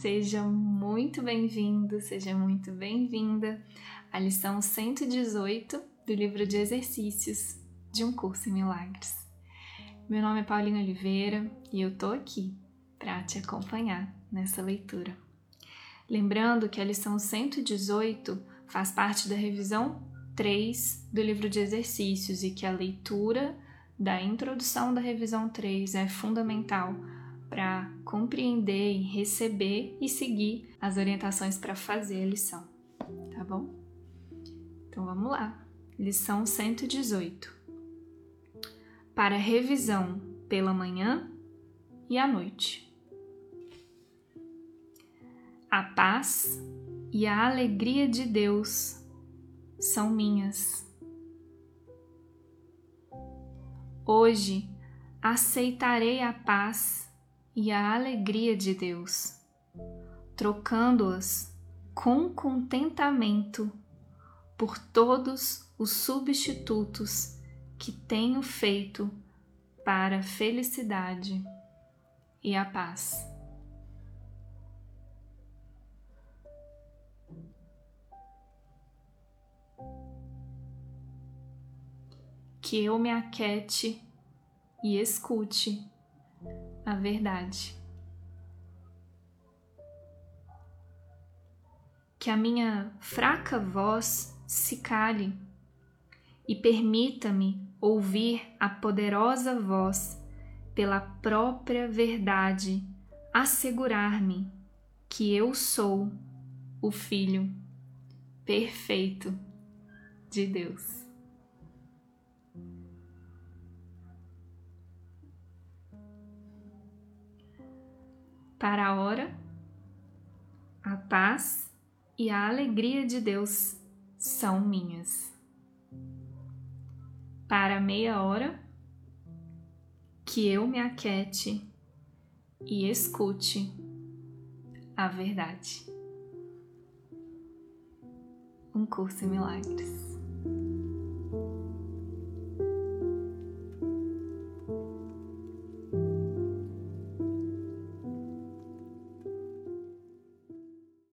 Seja muito bem-vindo, seja muito bem-vinda à lição 118 do livro de exercícios de um curso em milagres. Meu nome é Paulinha Oliveira e eu tô aqui para te acompanhar nessa leitura. Lembrando que a lição 118 faz parte da revisão 3 do livro de exercícios e que a leitura da introdução da revisão 3 é fundamental para compreender e receber e seguir as orientações para fazer a lição, tá bom? Então vamos lá. Lição 118. Para revisão pela manhã e à noite. A paz e a alegria de Deus são minhas. Hoje aceitarei a paz e a alegria de Deus, trocando-as com contentamento por todos os substitutos que tenho feito para a felicidade e a paz. Que eu me aquete e escute a verdade. Que a minha fraca voz se cale e permita-me ouvir a poderosa voz pela própria verdade assegurar-me que eu sou o Filho perfeito de Deus. Para a hora, a paz e a alegria de Deus são minhas. Para meia hora, que eu me aquete e escute a verdade. Um curso em milagres.